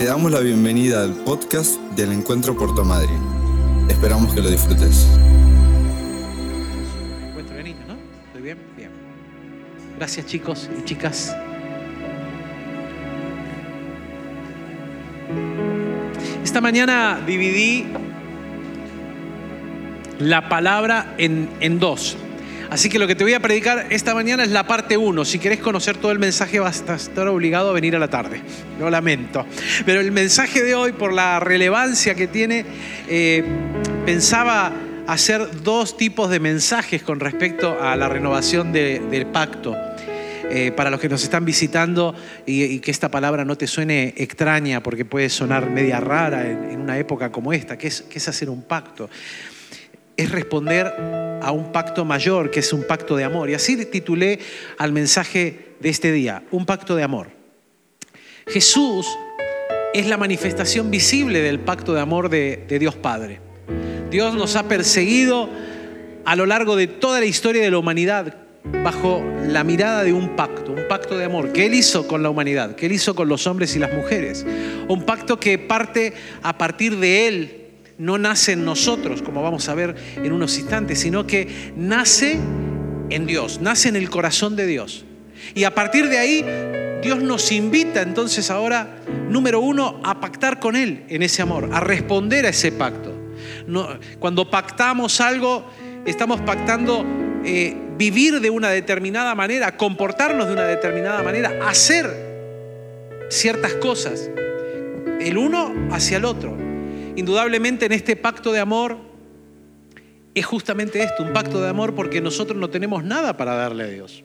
Te damos la bienvenida al podcast del Encuentro Puerto Madryn. Esperamos que lo disfrutes. encuentro ¿no? ¿Estoy bien? Bien. Gracias chicos y chicas. Esta mañana dividí la palabra en, en dos. Así que lo que te voy a predicar esta mañana es la parte 1. Si querés conocer todo el mensaje vas a estar obligado a venir a la tarde. Lo lamento. Pero el mensaje de hoy, por la relevancia que tiene, eh, pensaba hacer dos tipos de mensajes con respecto a la renovación de- del pacto. Eh, para los que nos están visitando y, que esta palabra no te suene extraña porque puede sonar media rara en, en una época como esta, que es, que es hacer un pacto es responder a un pacto mayor, que es un pacto de amor. Y así titulé al mensaje de este día, un pacto de amor. Jesús es la manifestación visible del pacto de amor de, Dios Padre. Dios nos ha perseguido a lo largo de toda la historia de la humanidad bajo la mirada de un pacto, un pacto de amor que Él hizo con la humanidad, que Él hizo con los hombres y las mujeres. Un pacto que parte a partir de Él, no nace en nosotros, como vamos a ver en unos instantes, sino que nace en Dios, nace en el corazón de Dios. Y a partir de ahí, Dios nos invita entonces ahora, número uno, a pactar con Él en ese amor, a responder a ese pacto. Cuando pactamos algo, estamos pactando eh, vivir de una determinada manera, comportarnos de una determinada manera, hacer ciertas cosas, el uno hacia el otro. Indudablemente en este pacto de amor es justamente esto, un pacto de amor porque nosotros no tenemos nada para darle a Dios.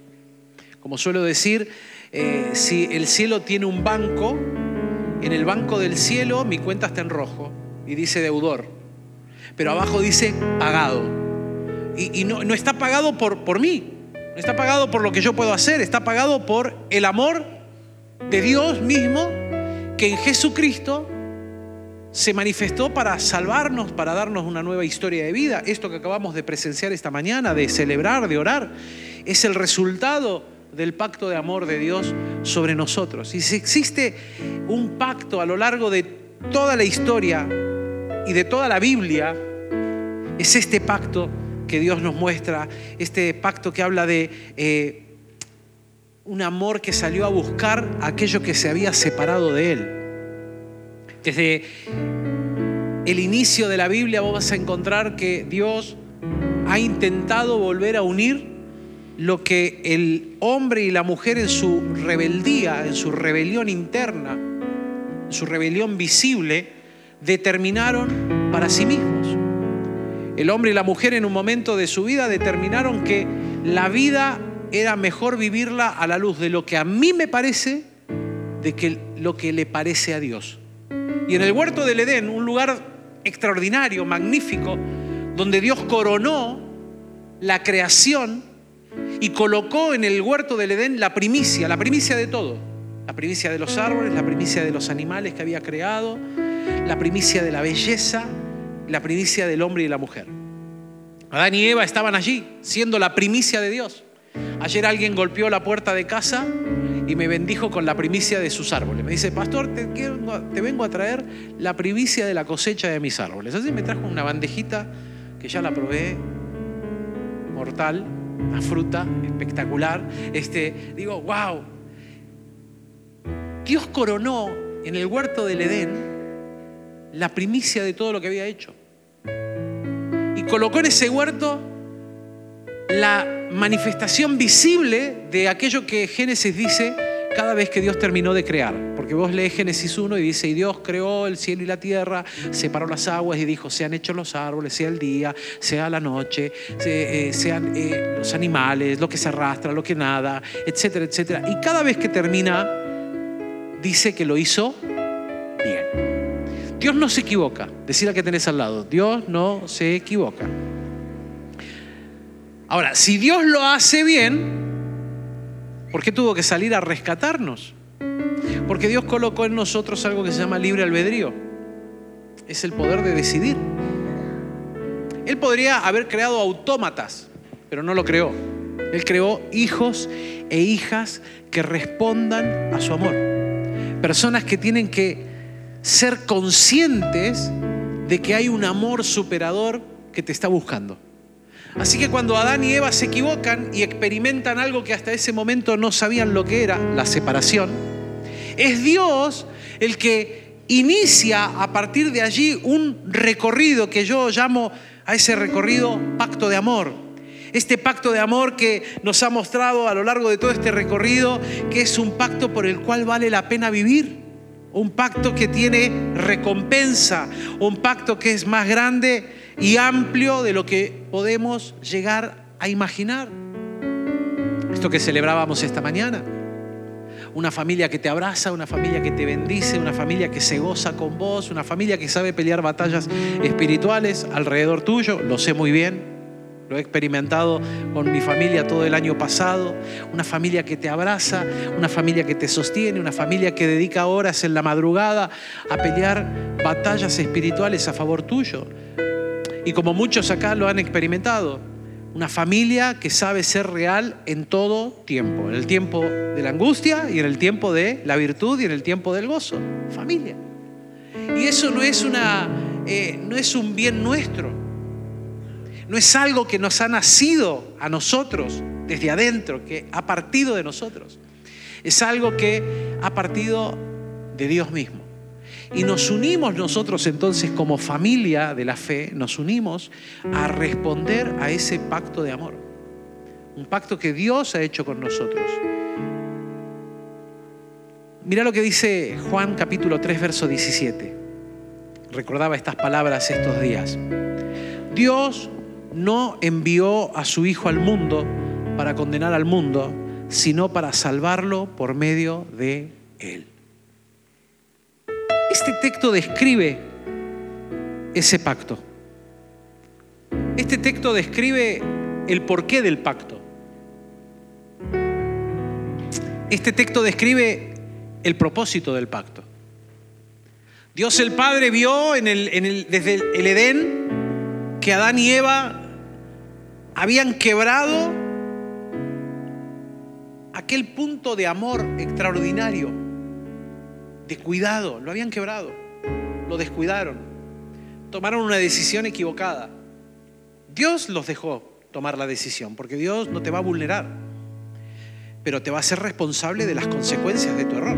Como suelo decir, eh, si el cielo tiene un banco, en el banco del cielo mi cuenta está en rojo y dice deudor, pero abajo dice pagado. Y, no, no está pagado por, por mí, no está pagado por lo que yo puedo hacer, está pagado por el amor de Dios mismo que en Jesucristo se manifestó para salvarnos, para darnos una nueva historia de vida. Esto que acabamos de presenciar esta mañana, de celebrar, de orar, es el resultado del pacto de amor de Dios sobre nosotros. Y si existe un pacto a lo largo de toda la historia y de toda la Biblia, es este pacto que Dios nos muestra, este pacto que habla de eh, un amor que salió a buscar aquello que se había separado de Él. Desde el inicio de la Biblia vos vas a encontrar que Dios ha intentado volver a unir lo que el hombre y la mujer en su rebeldía, en su rebelión interna, en su rebelión visible, determinaron para sí mismos. El hombre y la mujer en un momento de su vida determinaron que la vida era mejor vivirla a la luz de lo que a mí me parece, de que lo que le parece a Dios. Y en el huerto del Edén, un lugar extraordinario, magnífico, donde Dios coronó la creación y colocó en el huerto del Edén la primicia, la primicia de todo. La primicia de los árboles, la primicia de los animales que había creado, la primicia de la belleza, la primicia del hombre y la mujer. Adán y Eva estaban allí, siendo la primicia de Dios. Ayer alguien golpeó la puerta de casa y me bendijo con la primicia de sus árboles. Me dice, pastor, te, vengo a traer la primicia de la cosecha de mis árboles. Así me trajo una bandejita que ya la probé, mortal, una fruta espectacular. Este, digo, wow. Dios coronó en el huerto del Edén la primicia de todo lo que había hecho. Y colocó en ese huerto la manifestación visible de aquello que Génesis dice cada vez que Dios terminó de crear. Porque vos lees Génesis 1 y dice, y Dios creó el cielo y la tierra, separó las aguas y dijo, sean hechos los árboles, sea el día, sea la noche, eh, sean eh, los animales, lo que se arrastra, lo que nada, etcétera, etcétera. Y cada vez que termina, dice que lo hizo bien. Dios no se equivoca. Decir al que tenés al lado, Dios no se equivoca. Ahora, si Dios lo hace bien, ¿por qué tuvo que salir a rescatarnos? Porque Dios colocó en nosotros algo que se llama libre albedrío. Es el poder de decidir. Él podría haber creado autómatas, pero no lo creó. Él creó hijos e hijas que respondan a su amor. Personas que tienen que ser conscientes de que hay un amor superador que te está buscando. Así que cuando Adán y Eva se equivocan y experimentan algo que hasta ese momento no sabían lo que era, la separación, es Dios el que inicia a partir de allí un recorrido que yo llamo a ese recorrido pacto de amor. Este pacto de amor que nos ha mostrado a lo largo de todo este recorrido que es un pacto por el cual vale la pena vivir un pacto que tiene recompensa, un pacto que es más grande y amplio de lo que podemos llegar a imaginar. Esto que celebrábamos esta mañana. Una familia que te abraza, una familia que te bendice, una familia que se goza con vos, una familia que sabe pelear batallas espirituales alrededor tuyo, lo sé muy bien. Lo he experimentado con mi familia todo el año pasado. Una familia que te abraza, una familia que te sostiene, una familia que dedica horas en la madrugada a pelear batallas espirituales a favor tuyo. Y como muchos acá lo han experimentado, una familia que sabe ser real en todo tiempo, en el tiempo de la angustia y en el tiempo de la virtud y en el tiempo del gozo. Familia. Y eso no es, una, eh, no es un bien nuestro no es algo que nos ha nacido a nosotros desde adentro, que ha partido de nosotros. Es algo que ha partido de Dios mismo. Y nos unimos nosotros entonces como familia de la fe, nos unimos a responder a ese pacto de amor. Un pacto que Dios ha hecho con nosotros. Mira lo que dice Juan capítulo 3, verso 17. Recordaba estas palabras estos días. Dios no envió a su Hijo al mundo para condenar al mundo, sino para salvarlo por medio de Él. Este texto describe ese pacto. Este texto describe el porqué del pacto. Este texto describe el propósito del pacto. Dios el Padre vio en el, desde el Edén que Adán y Eva habían quebrado aquel punto de amor extraordinario, de cuidado, lo habían quebrado, lo descuidaron, tomaron una decisión equivocada. Dios los dejó tomar la decisión, porque Dios no te va a vulnerar, pero te va a ser responsable de las consecuencias de tu error.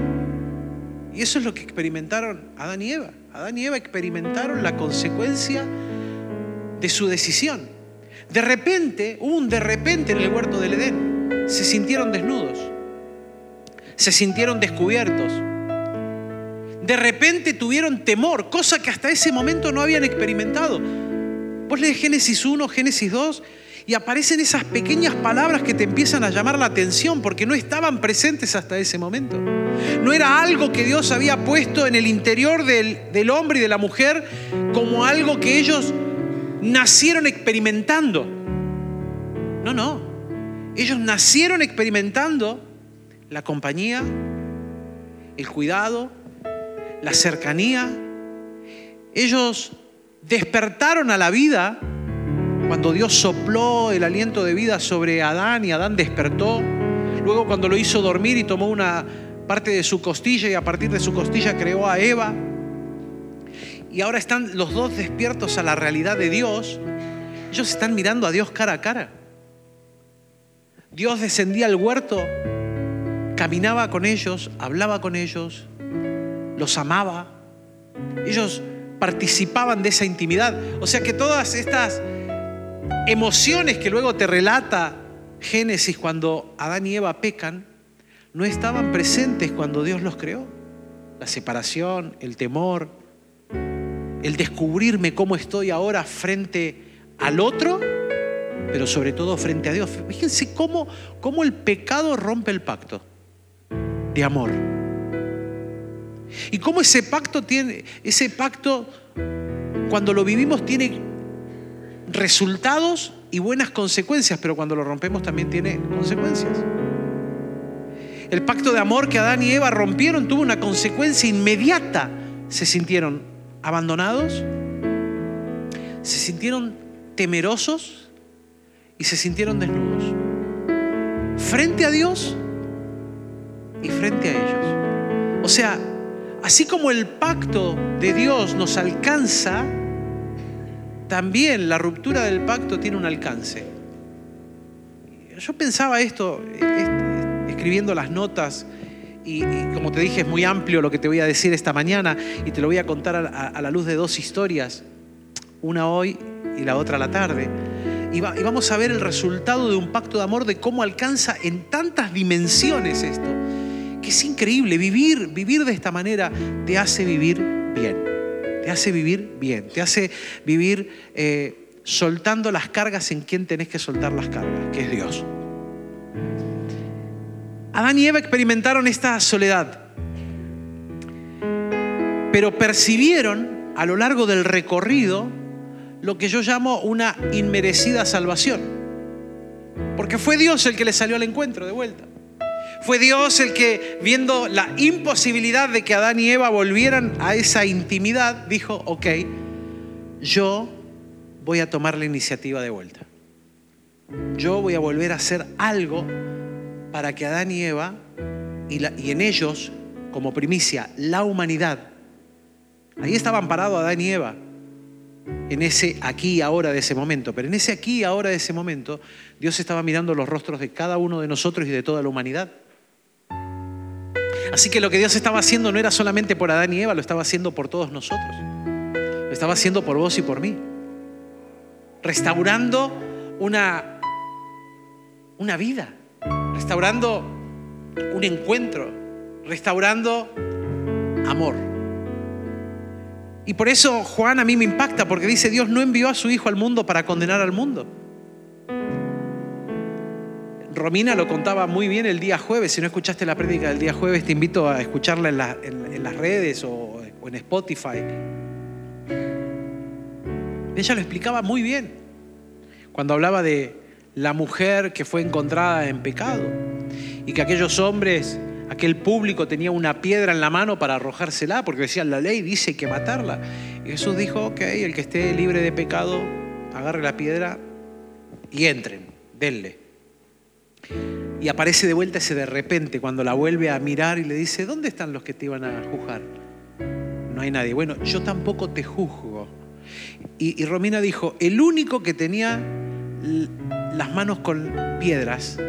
Y eso es lo que experimentaron Adán y Eva. Adán y Eva experimentaron la consecuencia de su decisión. De repente, hubo un de repente en el huerto del Edén. Se sintieron desnudos. Se sintieron descubiertos. De repente tuvieron temor, cosa que hasta ese momento no habían experimentado. Vos lees Génesis 1, Génesis 2 y aparecen esas pequeñas palabras que te empiezan a llamar la atención porque no estaban presentes hasta ese momento. No era algo que Dios había puesto en el interior del, del hombre y de la mujer como algo que ellos nacieron experimentando. No, no. Ellos nacieron experimentando la compañía, el cuidado, la cercanía. Ellos despertaron a la vida cuando Dios sopló el aliento de vida sobre Adán y Adán despertó. Luego cuando lo hizo dormir y tomó una parte de su costilla y a partir de su costilla creó a Eva y ahora están los dos despiertos a la realidad de Dios, ellos están mirando a Dios cara a cara. Dios descendía al huerto, caminaba con ellos, hablaba con ellos, los amaba. Ellos participaban de esa intimidad. O sea que todas estas emociones que luego te relata Génesis cuando Adán y Eva pecan, no estaban presentes cuando Dios los creó. La separación, el temor, el descubrirme cómo estoy ahora frente al otro, pero sobre todo frente a Dios. Fíjense cómo, cómo el pecado rompe el pacto de amor. Y cómo ese pacto tiene, ese pacto, cuando lo vivimos, tiene resultados y buenas consecuencias, pero cuando lo rompemos también tiene consecuencias. El pacto de amor que Adán y Eva rompieron tuvo una consecuencia inmediata. Se sintieron abandonados, se sintieron temerosos y se sintieron desnudos. Frente a Dios y frente a ellos. O sea, así como el pacto de Dios nos alcanza, también la ruptura del pacto tiene un alcance. Yo pensaba esto, escribiendo las notas, y, como te dije, es muy amplio lo que te voy a decir esta mañana, y te lo voy a contar a, la luz de dos historias, una hoy y la otra la tarde. Y vamos a ver el resultado de un pacto de amor, de cómo alcanza en tantas dimensiones esto, es increíble. Vivir, vivir de esta manera te hace vivir bien, te hace vivir bien, te hace vivir eh, soltando las cargas en quien tenés que soltar las cargas, que es Dios. Adán y Eva experimentaron esta soledad, pero percibieron a lo largo del recorrido lo que yo llamo una inmerecida salvación. Porque fue Dios el que le salió al encuentro de vuelta. Fue Dios el que, viendo la imposibilidad de que Adán y Eva volvieran a esa intimidad, dijo, ok, yo voy a tomar la iniciativa de vuelta. Yo voy a volver a hacer algo para que Adán y Eva, y, en ellos, como primicia, la humanidad, ahí estaban parados Adán y Eva, en ese aquí y ahora de ese momento. Pero en ese aquí y ahora de ese momento, Dios estaba mirando los rostros de cada uno de nosotros y de toda la humanidad. Así que lo que Dios estaba haciendo no era solamente por Adán y Eva, lo estaba haciendo por todos nosotros. Lo estaba haciendo por vos y por mí. Restaurando una, una vida, restaurando un encuentro, restaurando amor. Y por eso Juan a mí me impacta, porque dice, Dios no envió a su Hijo al mundo para condenar al mundo. Romina lo contaba muy bien el día jueves. Si no escuchaste la prédica del día jueves, te invito a escucharla en, las redes o, en Spotify. Ella lo explicaba muy bien cuando hablaba de la mujer que fue encontrada en pecado y que aquellos hombres, aquel público tenía una piedra en la mano para arrojársela porque decían la ley dice que matarla. Y Jesús dijo, ok, el que esté libre de pecado, agarre la piedra y entren, denle. Y aparece de vuelta ese de repente cuando la vuelve a mirar y le dice, ¿dónde están los que te iban a juzgar? No hay nadie. Bueno, yo tampoco te juzgo. Y, Romina dijo, el único que tenía las manos con piedras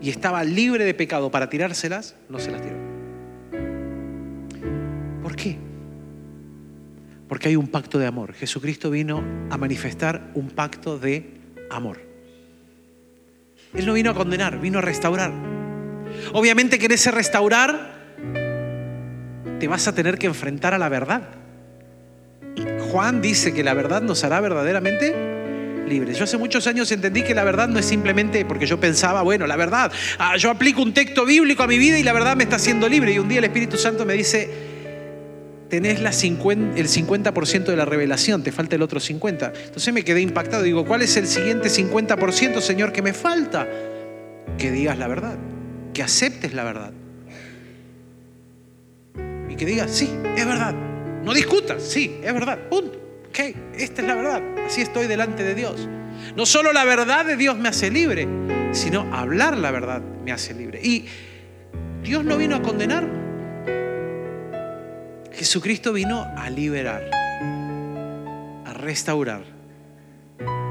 y estaba libre de pecado para tirárselas, no se las tiró. ¿Por qué? Porque hay un pacto de amor. Jesucristo vino a manifestar un pacto de amor. Él no vino a condenar, vino a restaurar. Obviamente que en ese restaurar te vas a tener que enfrentar a la verdad. Juan dice que la verdad nos hará verdaderamente libres. Yo hace muchos años entendí que la verdad no es simplemente porque yo pensaba, bueno, la verdad, ah, yo aplico un texto bíblico a mi vida y la verdad me está haciendo libre. Y un día el Espíritu Santo me dice, tenés el 50% de la revelación, te falta el otro 50%. Entonces me quedé impactado. Digo, ¿cuál es el siguiente 50%, Señor, que me falta? Que digas la verdad, que aceptes la verdad. Y que digas, sí, es verdad. No discutas, sí, es verdad. Punto. Ok, esta es la verdad. Así estoy delante de Dios. No solo la verdad de Dios me hace libre, sino hablar la verdad me hace libre. Y Dios no vino a condenar, Jesucristo vino a liberar, a restaurar,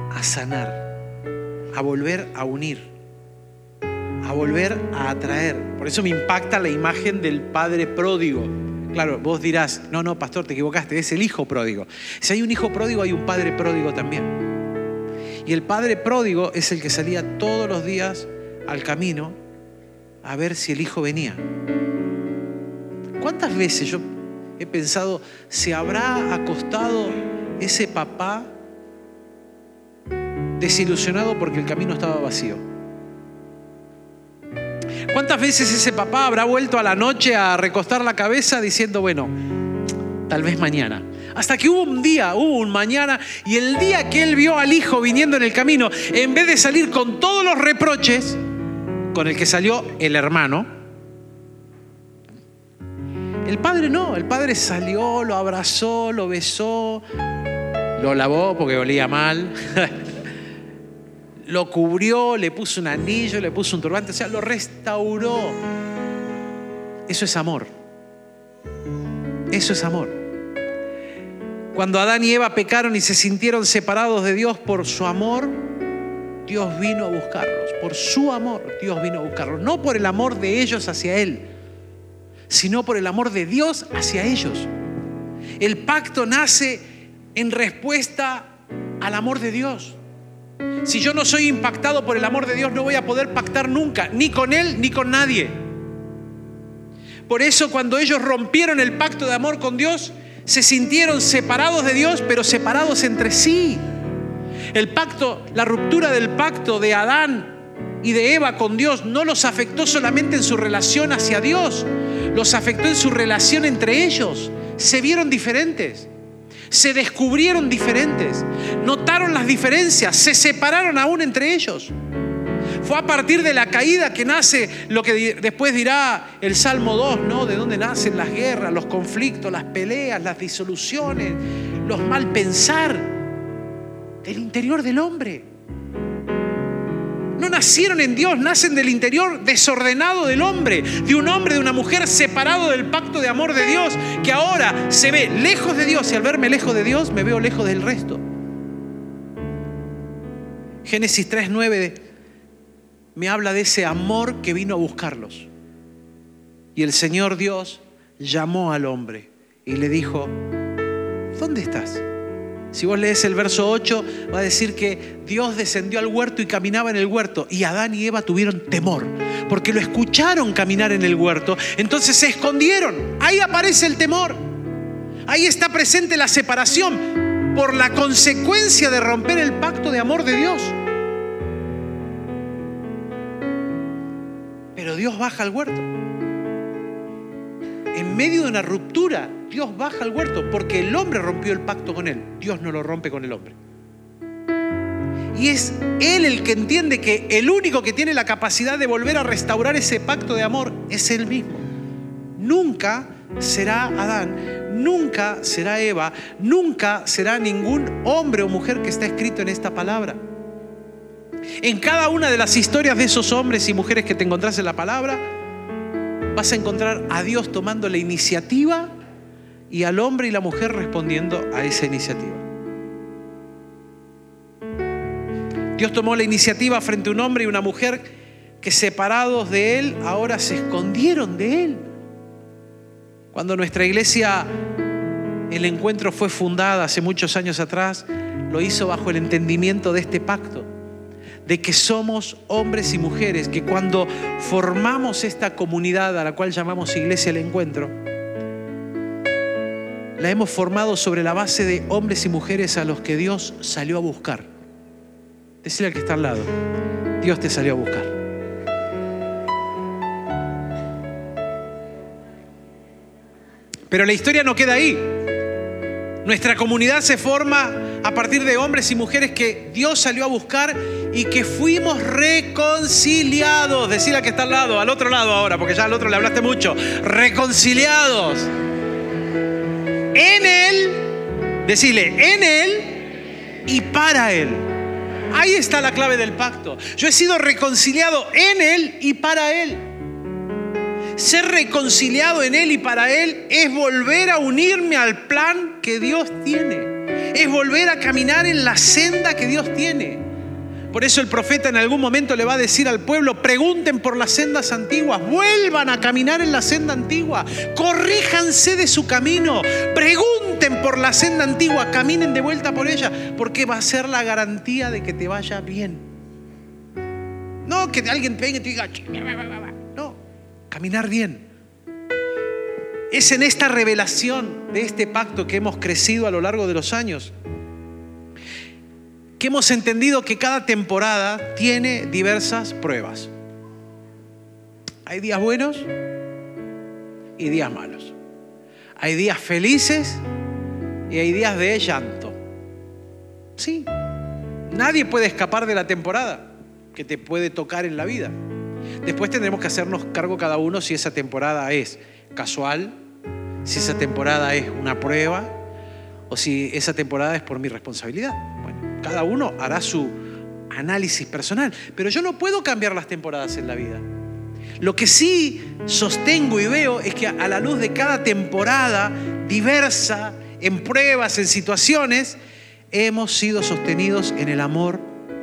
a sanar, a volver a unir, a volver a atraer. Por eso me impacta la imagen del Padre pródigo. Claro, vos dirás, no, no, pastor, te equivocaste, es el hijo pródigo. Si hay un hijo pródigo, hay un padre pródigo también. Y el padre pródigo es el que salía todos los días al camino a ver si el hijo venía. ¿Cuántas veces yo he pensado, ¿se habrá acostado ese papá desilusionado porque el camino estaba vacío? ¿Cuántas veces ese papá habrá vuelto a la noche a recostar la cabeza diciendo, bueno, tal vez mañana? Hasta que hubo un día, hubo un mañana, y el día que él vio al hijo viniendo en el camino, en vez de salir con todos los reproches con el que salió el hermano, el padre no, el padre salió, lo abrazó, lo besó, lo lavó porque olía mal, lo cubrió, le puso un anillo, le puso un turbante, o sea, lo restauró. Eso es amor. Eso es amor. Cuando Adán y Eva pecaron y se sintieron separados de Dios por su amor, Dios vino a buscarlos. Por su amor, Dios vino a buscarlos. No por el amor de ellos hacia Él, sino por el amor de Dios hacia ellos. El pacto nace en respuesta al amor de Dios. Si yo no soy impactado por el amor de Dios, no voy a poder pactar nunca, ni con Él ni con nadie. Por eso cuando ellos rompieron el pacto de amor con Dios, se sintieron separados de Dios, pero separados entre sí. El pacto, la ruptura del pacto de Adán y de Eva con Dios no los afectó solamente en su relación hacia Dios, los afectó en su relación entre ellos. Se vieron diferentes, se descubrieron diferentes, notaron las diferencias, se separaron aún entre ellos. Fue a partir de la caída que nace lo que después dirá el Salmo 2, ¿no? De dónde nacen las guerras, los conflictos, las peleas, las disoluciones, los mal pensar del interior del hombre. No nacieron en Dios, nacen del interior desordenado del hombre, de un hombre, de una mujer separado del pacto de amor de Dios, que ahora se ve lejos de Dios y al verme lejos de Dios me veo lejos del resto. Génesis 3.9 me habla de ese amor que vino a buscarlos. Y el Señor Dios llamó al hombre y le dijo, ¿dónde estás? Si vos lees el verso 8, va a decir que Dios descendió al huerto y caminaba en el huerto. Y Adán y Eva tuvieron temor, porque lo escucharon caminar en el huerto. Entonces se escondieron. Ahí aparece el temor. Ahí está presente la separación por la consecuencia de romper el pacto de amor de Dios. Pero Dios baja al huerto. En medio de una ruptura, Dios baja al huerto porque el hombre rompió el pacto con él. Dios no lo rompe con el hombre. Y es Él el que entiende que el único que tiene la capacidad de volver a restaurar ese pacto de amor es Él mismo. Nunca será Adán, nunca será Eva, nunca será ningún hombre o mujer que está escrito en esta palabra. En cada una de las historias de esos hombres y mujeres que te encontrás en la palabra, vas a encontrar a Dios tomando la iniciativa y al hombre y la mujer respondiendo a esa iniciativa. Dios tomó la iniciativa frente a un hombre y una mujer que separados de Él ahora se escondieron de Él. Cuando nuestra iglesia, el encuentro fue fundada hace muchos años atrás, lo hizo bajo el entendimiento de este pacto de que somos hombres y mujeres, que cuando formamos esta comunidad a la cual llamamos Iglesia del Encuentro, la hemos formado sobre la base de hombres y mujeres a los que Dios salió a buscar. Decirle al que está al lado, Dios te salió a buscar. Pero la historia no queda ahí. Nuestra comunidad se forma a partir de hombres y mujeres que Dios salió a buscar y que fuimos reconciliados. Decir que está al lado, al otro lado ahora, porque ya al otro le hablaste mucho. Reconciliados. En Él, decirle, en Él y para Él. Ahí está la clave del pacto. Yo he sido reconciliado en Él y para Él. Ser reconciliado en Él y para Él es volver a unirme al plan que Dios tiene. Es volver a caminar en la senda que Dios tiene. Por eso el profeta en algún momento le va a decir al pueblo, pregunten por las sendas antiguas, vuelvan a caminar en la senda antigua, corríjanse de su camino, pregunten por la senda antigua, caminen de vuelta por ella, porque va a ser la garantía de que te vaya bien. No que alguien venga y te diga, caminar bien. Es en esta revelación de este pacto que hemos crecido a lo largo de los años, que hemos entendido que cada temporada tiene diversas pruebas. Hay días buenos y días malos. Hay días felices y hay días de llanto. Sí, nadie puede escapar de la temporada que te puede tocar en la vida. Después tendremos que hacernos cargo cada uno si esa temporada es casual, si esa temporada es una prueba o si esa temporada es por mi responsabilidad. Cada uno hará su análisis personal, pero yo no puedo cambiar las temporadas en la vida. Lo que sí sostengo y veo es que a la luz de cada temporada diversa, en pruebas, en situaciones, hemos sido sostenidos en el amor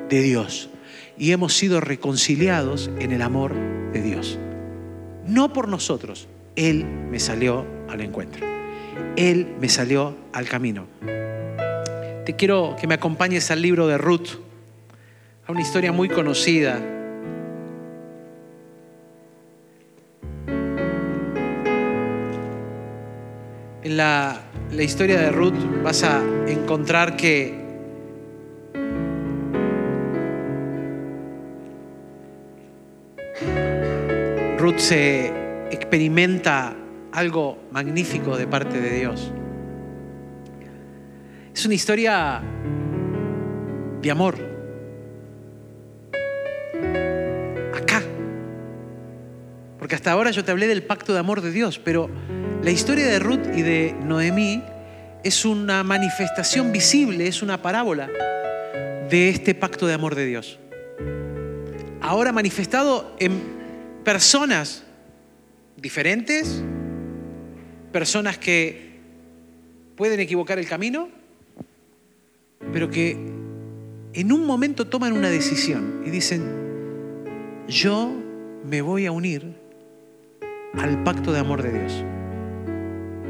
de Dios y hemos sido reconciliados en el amor de Dios. No por nosotros, Él me salió al encuentro. Él me salió al camino. Quiero que me acompañes al libro de Ruth, a una historia muy conocida. En la, la historia de Ruth vas a encontrar que Ruth se experimenta algo magnífico de parte de Dios. Es una historia de amor. Acá. Porque hasta ahora yo te hablé del pacto de amor de Dios, pero la historia de Ruth y de Noemí es una manifestación visible, es una parábola de este pacto de amor de Dios. Ahora manifestado en personas diferentes, personas que pueden equivocar el camino, pero que en un momento toman una decisión y dicen, yo me voy a unir al pacto de amor de Dios.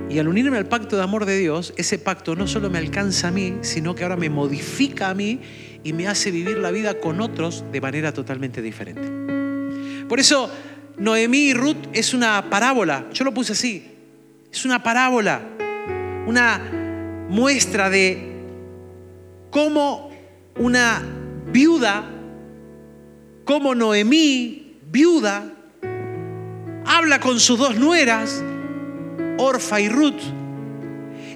Y al unirme al pacto de amor de Dios, ese pacto no solo me alcanza a mí, sino que ahora me modifica a mí y me hace vivir la vida con otros de manera totalmente diferente. Por eso Noemí y Ruth es una parábola, yo lo puse así, es una parábola, una muestra de cómo una viuda, como Noemí, viuda, habla con sus dos nueras, Orfa y Ruth,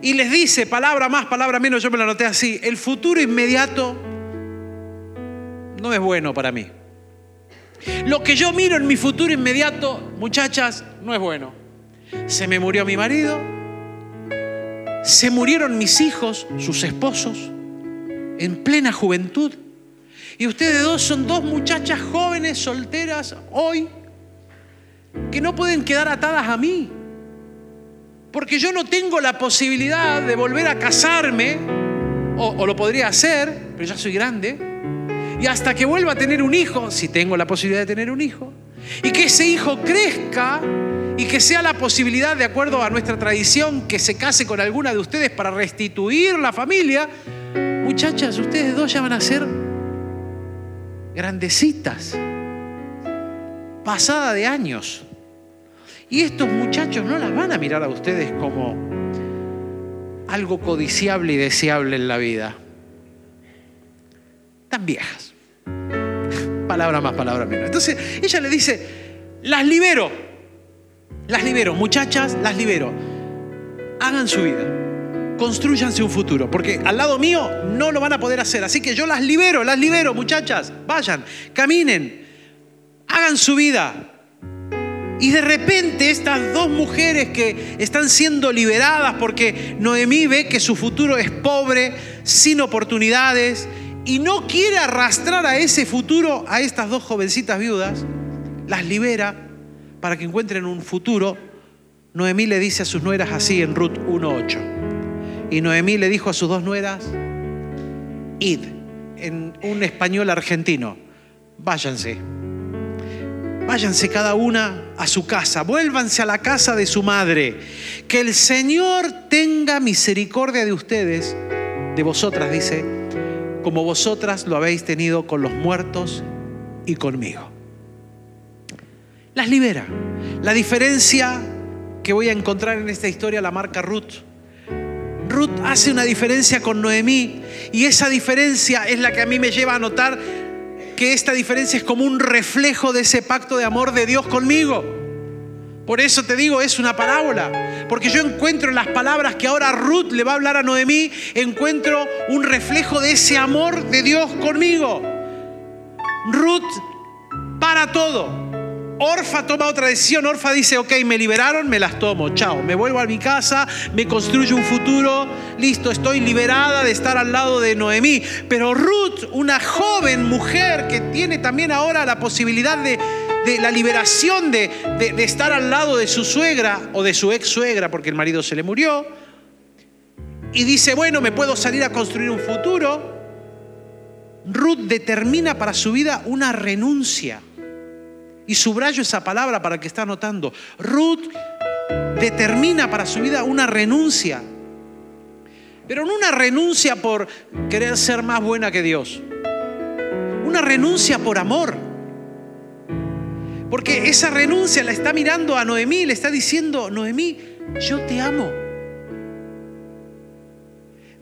y les dice, palabra más, palabra menos, yo me lo anoté así, el futuro inmediato no es bueno para mí. Lo que yo miro en mi futuro inmediato, muchachas, no es bueno. Se me murió mi marido, se murieron mis hijos, sus esposos, en plena juventud. Y ustedes dos son dos muchachas jóvenes, solteras, hoy, que no pueden quedar atadas a mí. Porque yo no tengo la posibilidad de volver a casarme, o, o lo podría hacer, pero ya soy grande, y hasta que vuelva a tener un hijo, si tengo la posibilidad de tener un hijo, y que ese hijo crezca y que sea la posibilidad, de acuerdo a nuestra tradición, que se case con alguna de ustedes para restituir la familia, muchachas, ustedes dos ya van a ser grandecitas, pasada de años. Y estos muchachos no las van a mirar a ustedes como algo codiciable y deseable en la vida. Tan viejas. Palabra más, palabra menos. Entonces ella le dice, las libero, las libero, muchachas, las libero. Hagan su vida, construyanse un futuro, porque al lado mío no lo van a poder hacer. Así que yo las libero, las libero, muchachas, vayan, caminen, hagan su vida. Y de repente estas dos mujeres que están siendo liberadas porque Noemí ve que su futuro es pobre, sin oportunidades, y no quiere arrastrar a ese futuro a estas dos jovencitas viudas, las libera para que encuentren un futuro. Noemí le dice a sus nueras así en Ruth 1.8. Y Noemí le dijo a sus dos nueras, id, en un español argentino, váyanse. Váyanse cada una a su casa, vuélvanse a la casa de su madre. Que el Señor tenga misericordia de ustedes, de vosotras, dice, como vosotras lo habéis tenido con los muertos y conmigo. Las libera. La diferencia que voy a encontrar en esta historia la marca Ruth. Ruth hace una diferencia con Noemí y esa diferencia es la que a mí me lleva a notar que esta diferencia es como un reflejo de ese pacto de amor de Dios conmigo. Por eso te digo, es una parábola. Porque yo encuentro en las palabras que ahora Ruth le va a hablar a Noemí, encuentro un reflejo de ese amor de Dios conmigo. Ruth para todo. Orfa toma otra decisión. Orfa dice, ok, me liberaron, me las tomo. Chao, me vuelvo a mi casa, me construyo un futuro. Listo, estoy liberada de estar al lado de Noemí. Pero Ruth, una joven mujer que tiene también ahora la posibilidad de la liberación de, de, estar al lado de su suegra o de su ex suegra porque el marido se le murió, y dice, bueno, me puedo salir a construir un futuro. Ruth determina para su vida una renuncia. Y subrayo esa palabra para que está anotando. Ruth determina para su vida una renuncia. Pero no una renuncia por querer ser más buena que Dios. Una renuncia por amor. Porque esa renuncia la está mirando a Noemí le está diciendo, Noemí, yo te amo.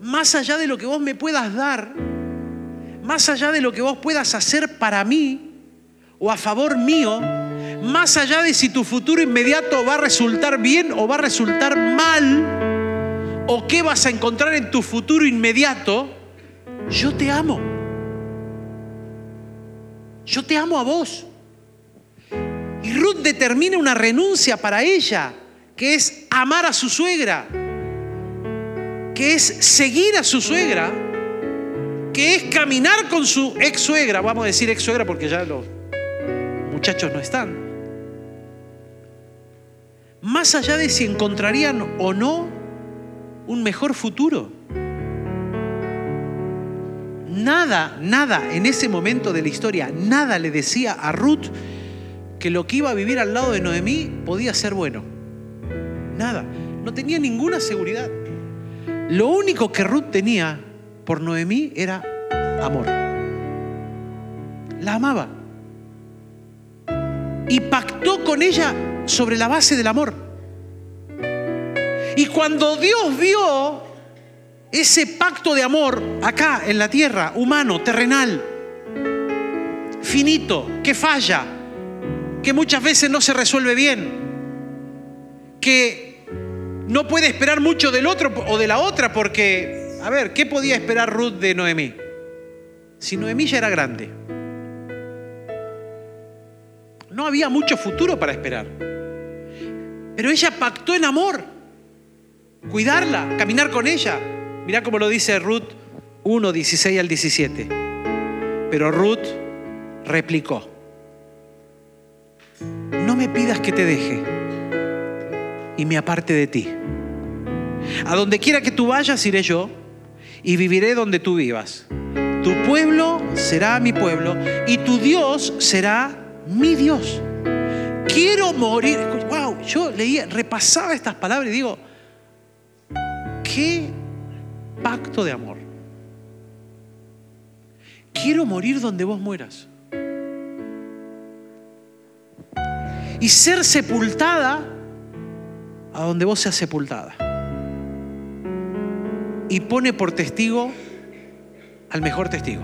Más allá de lo que vos me puedas dar, más allá de lo que vos puedas hacer para mí o a favor mío, más allá de si tu futuro inmediato va a resultar bien o va a resultar mal, o qué vas a encontrar en tu futuro inmediato, yo te amo. Yo te amo a vos. Y Ruth determina una renuncia para ella, que es amar a su suegra, que es seguir a su suegra, que es caminar con su ex suegra, vamos a decir ex suegra porque ya los muchachos no están. Más allá de si encontrarían o no un mejor futuro. Nada, nada en ese momento de la historia, nada le decía a Ruth que lo que iba a vivir al lado de Noemí podía ser bueno. Nada. No tenía ninguna seguridad. Lo único que Ruth tenía por Noemí era amor. La amaba. Y pactó con ella sobre la base del amor. Y cuando Dios vio ese pacto de amor acá en la tierra, humano, terrenal, finito, que falla, que muchas veces no se resuelve bien, que no puede esperar mucho del otro o de la otra, porque, a ver, ¿qué podía esperar Ruth de Noemí? Si Noemí ya era grande. No había mucho futuro para esperar. Pero ella pactó en amor. Cuidarla, caminar con ella. Mirá cómo lo dice Ruth 1, 16 al 17. Pero Ruth replicó no me pidas que te deje y me aparte de ti. A donde quiera que tú vayas iré yo y viviré donde tú vivas. Tu pueblo será mi pueblo y tu Dios será mi Dios. Quiero morir. Wow, yo leía, repasaba estas palabras y digo, qué pacto de amor. Quiero morir donde vos mueras. y ser sepultada a donde vos seas sepultada. Y pone por testigo al mejor testigo.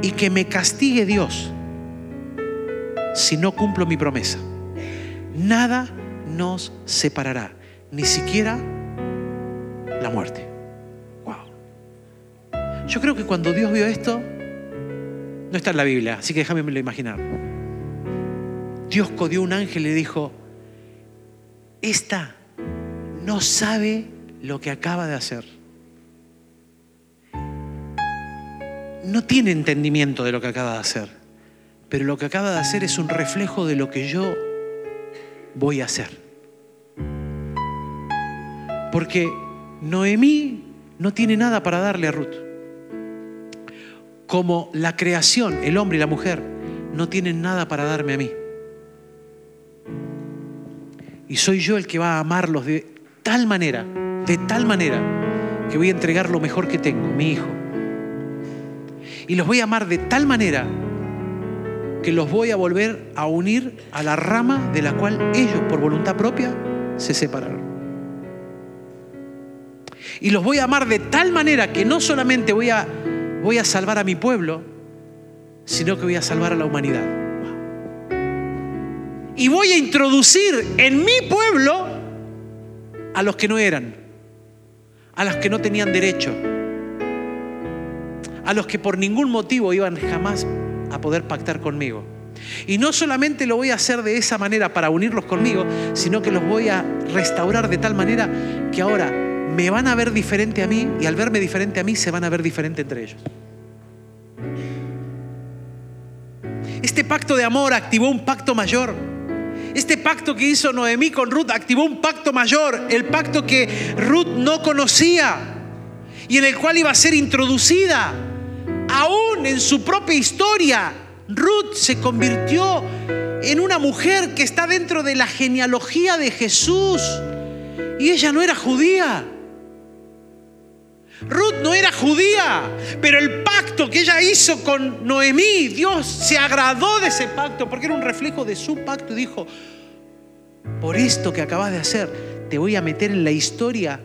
Y que me castigue Dios si no cumplo mi promesa. Nada nos separará, ni siquiera la muerte. Wow. Yo creo que cuando Dios vio esto, no está en la Biblia, así que déjame imaginar. Dios codió un ángel y le dijo, esta no sabe lo que acaba de hacer. No tiene entendimiento de lo que acaba de hacer, pero lo que acaba de hacer es un reflejo de lo que yo voy a hacer. Porque Noemí no tiene nada para darle a Ruth. Como la creación, el hombre y la mujer, no tienen nada para darme a mí. Y soy yo el que va a amarlos de tal manera, de tal manera, que voy a entregar lo mejor que tengo, mi hijo. Y los voy a amar de tal manera que los voy a volver a unir a la rama de la cual ellos, por voluntad propia, se separaron. Y los voy a amar de tal manera que no solamente voy a, voy a salvar a mi pueblo, sino que voy a salvar a la humanidad y voy a introducir en mi pueblo a los que no eran, a los que no tenían derecho, a los que por ningún motivo iban jamás a poder pactar conmigo. Y no solamente lo voy a hacer de esa manera para unirlos conmigo, sino que los voy a restaurar de tal manera que ahora me van a ver diferente a mí y al verme diferente a mí se van a ver diferente entre ellos. Este pacto de amor activó un pacto mayor. Este pacto que hizo Noemí con Ruth activó un pacto mayor, el pacto que Ruth no conocía. y en el cual iba a ser introducida. Aún en su propia historia, Ruth se convirtió en una mujer que está dentro de la genealogía de Jesús. Y ella no era judía. Ruth no era judía, pero el pacto que ella hizo con Noemí, Dios se agradó de ese pacto porque era un reflejo de su pacto y dijo, por esto que acabas de hacer, te voy a meter en la historia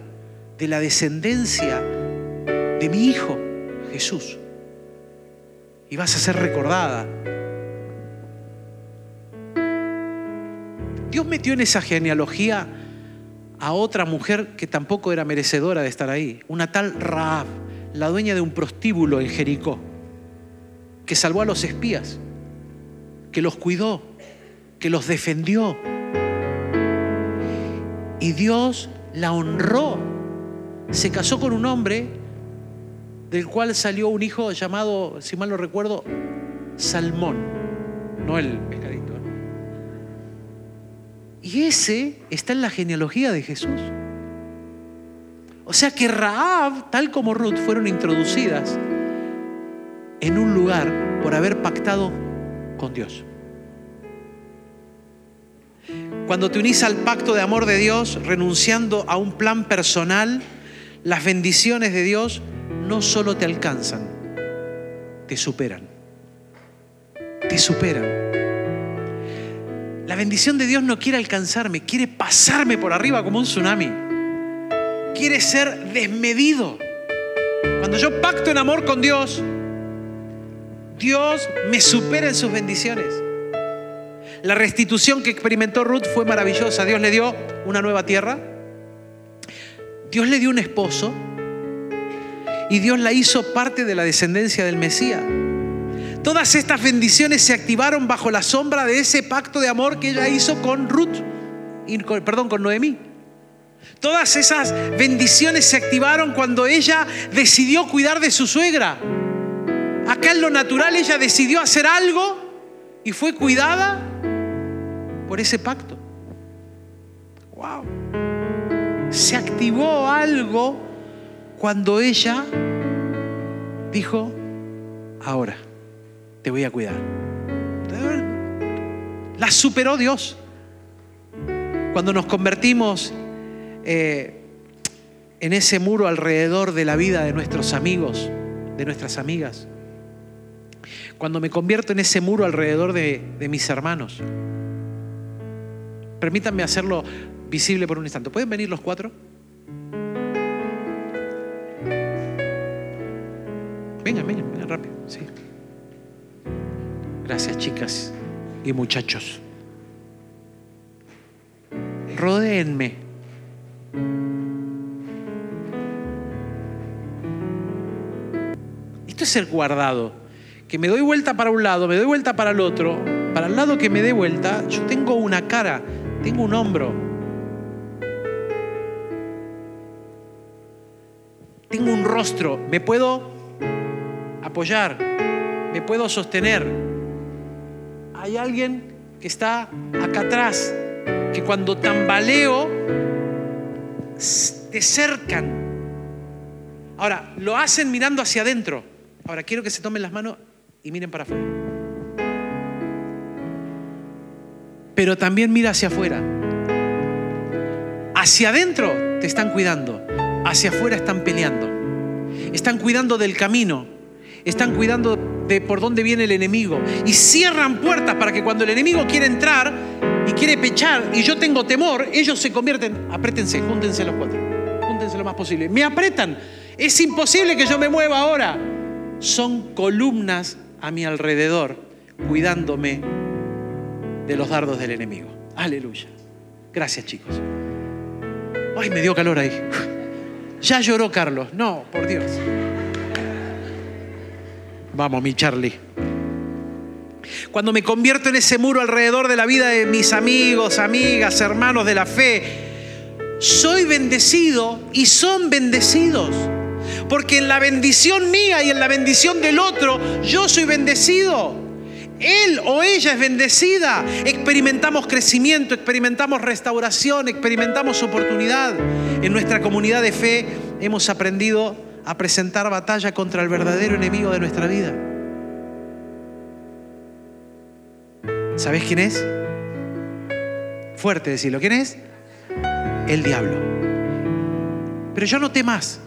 de la descendencia de mi hijo, Jesús. Y vas a ser recordada. Dios metió en esa genealogía a otra mujer que tampoco era merecedora de estar ahí, una tal Raab, la dueña de un prostíbulo en Jericó, que salvó a los espías, que los cuidó, que los defendió. Y Dios la honró. Se casó con un hombre del cual salió un hijo llamado, si mal no recuerdo, Salmón, no el pescadito. Y ese está en la genealogía de Jesús. O sea que Raab, tal como Ruth, fueron introducidas en un lugar por haber pactado con Dios. Cuando te unís al pacto de amor de Dios, renunciando a un plan personal, las bendiciones de Dios no solo te alcanzan, te superan. Te superan. La bendición de Dios no quiere alcanzarme, quiere pasarme por arriba como un tsunami. Quiere ser desmedido. Cuando yo pacto en amor con Dios, Dios me supera en sus bendiciones. La restitución que experimentó Ruth fue maravillosa. Dios le dio una nueva tierra. Dios le dio un esposo. Y Dios la hizo parte de la descendencia del Mesías. Todas estas bendiciones se activaron bajo la sombra de ese pacto de amor que ella hizo con Ruth, y perdón, con Noemí. Todas esas bendiciones se activaron cuando ella decidió cuidar de su suegra. Acá en lo natural ella decidió hacer algo y fue cuidada por ese pacto. Wow. Se activó algo cuando ella dijo, ahora te voy a cuidar. La superó Dios. Cuando nos convertimos eh, en ese muro alrededor de la vida de nuestros amigos, de nuestras amigas. Cuando me convierto en ese muro alrededor de, de mis hermanos. Permítanme hacerlo visible por un instante. ¿Pueden venir los cuatro? Vengan, vengan, vengan rápido. Sí. Gracias, chicas y muchachos. Rodéenme. Esto es ser guardado. Que me doy vuelta para un lado, me doy vuelta para el otro. Para el lado que me dé vuelta, yo tengo una cara, tengo un hombro. Tengo un rostro, me puedo apoyar, me puedo sostener hay alguien que está acá atrás, que cuando tambaleo, te cercan. Ahora, lo hacen mirando hacia adentro. Ahora, quiero que se tomen las manos y miren para afuera. Pero también mira hacia afuera. Hacia adentro te están cuidando, hacia afuera están peleando. Están cuidando del camino, están cuidando de por dónde viene el enemigo y cierran puertas para que cuando el enemigo quiere entrar y quiere pechar y yo tengo temor, ellos se convierten, aprétense, júntense los cuatro, júntense lo más posible. Me apretan, es imposible que yo me mueva ahora. Son columnas a mi alrededor cuidándome de los dardos del enemigo. Aleluya. Gracias chicos. Ay, me dio calor ahí. Ya lloró Carlos. No, por Dios. Vamos, mi Charlie. Cuando me convierto en ese muro alrededor de la vida de mis amigos, amigas, hermanos de la fe, soy bendecido y son bendecidos. Porque en la bendición mía y en la bendición del otro, yo soy bendecido. Él o ella es bendecida. Experimentamos crecimiento, experimentamos restauración, experimentamos oportunidad. En nuestra comunidad de fe hemos aprendido a presentar batalla contra el verdadero enemigo de nuestra vida. ¿Sabes quién es? Fuerte decirlo. ¿Quién es? El diablo. Pero yo noté más.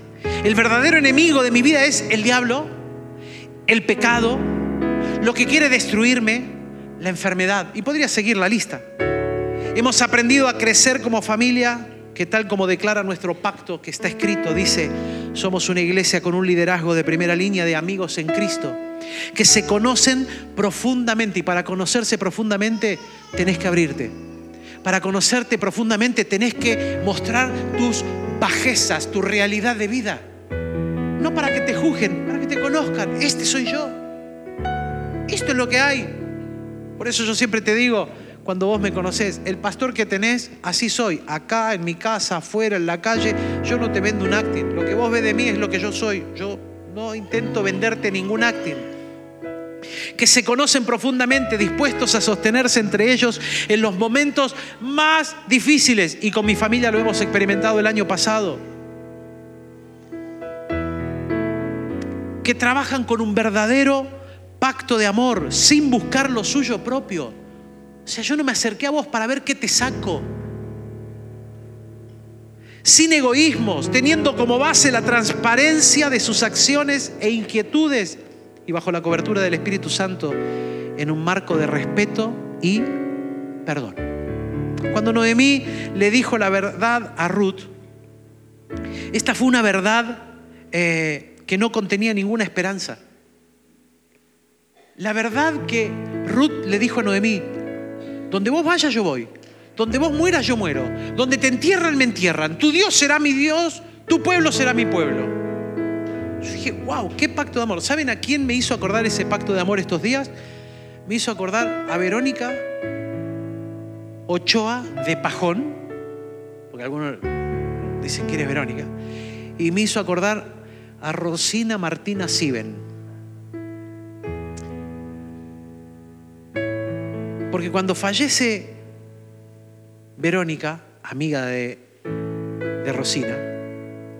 El verdadero enemigo de mi vida es el diablo, el pecado, lo que quiere destruirme, la enfermedad. Y podría seguir la lista. Hemos aprendido a crecer como familia, que tal como declara nuestro pacto que está escrito, dice, somos una iglesia con un liderazgo de primera línea de amigos en Cristo, que se conocen profundamente y para conocerse profundamente tenés que abrirte. Para conocerte profundamente tenés que mostrar tus bajezas, tu realidad de vida. No para que te juzguen, para que te conozcan. Este soy yo. Esto es lo que hay. Por eso yo siempre te digo, cuando vos me conocés, el pastor que tenés, así soy. Acá, en mi casa, afuera, en la calle, yo no te vendo un acting. Lo que vos ves de mí es lo que yo soy. Yo no intento venderte ningún acting que se conocen profundamente, dispuestos a sostenerse entre ellos en los momentos más difíciles. Y con mi familia lo hemos experimentado el año pasado. Que trabajan con un verdadero pacto de amor, sin buscar lo suyo propio. O sea, yo no me acerqué a vos para ver qué te saco. Sin egoísmos, teniendo como base la transparencia de sus acciones e inquietudes y bajo la cobertura del Espíritu Santo en un marco de respeto y perdón. Cuando Noemí le dijo la verdad a Ruth, esta fue una verdad eh, que no contenía ninguna esperanza. La verdad que Ruth le dijo a Noemí, donde vos vayas yo voy, donde vos mueras yo muero, donde te entierran me entierran, tu Dios será mi Dios, tu pueblo será mi pueblo. Yo dije, wow, qué pacto de amor. ¿Saben a quién me hizo acordar ese pacto de amor estos días? Me hizo acordar a Verónica Ochoa de Pajón, porque algunos dicen que eres Verónica, y me hizo acordar a Rosina Martina Siben. Porque cuando fallece Verónica, amiga de, Rosina,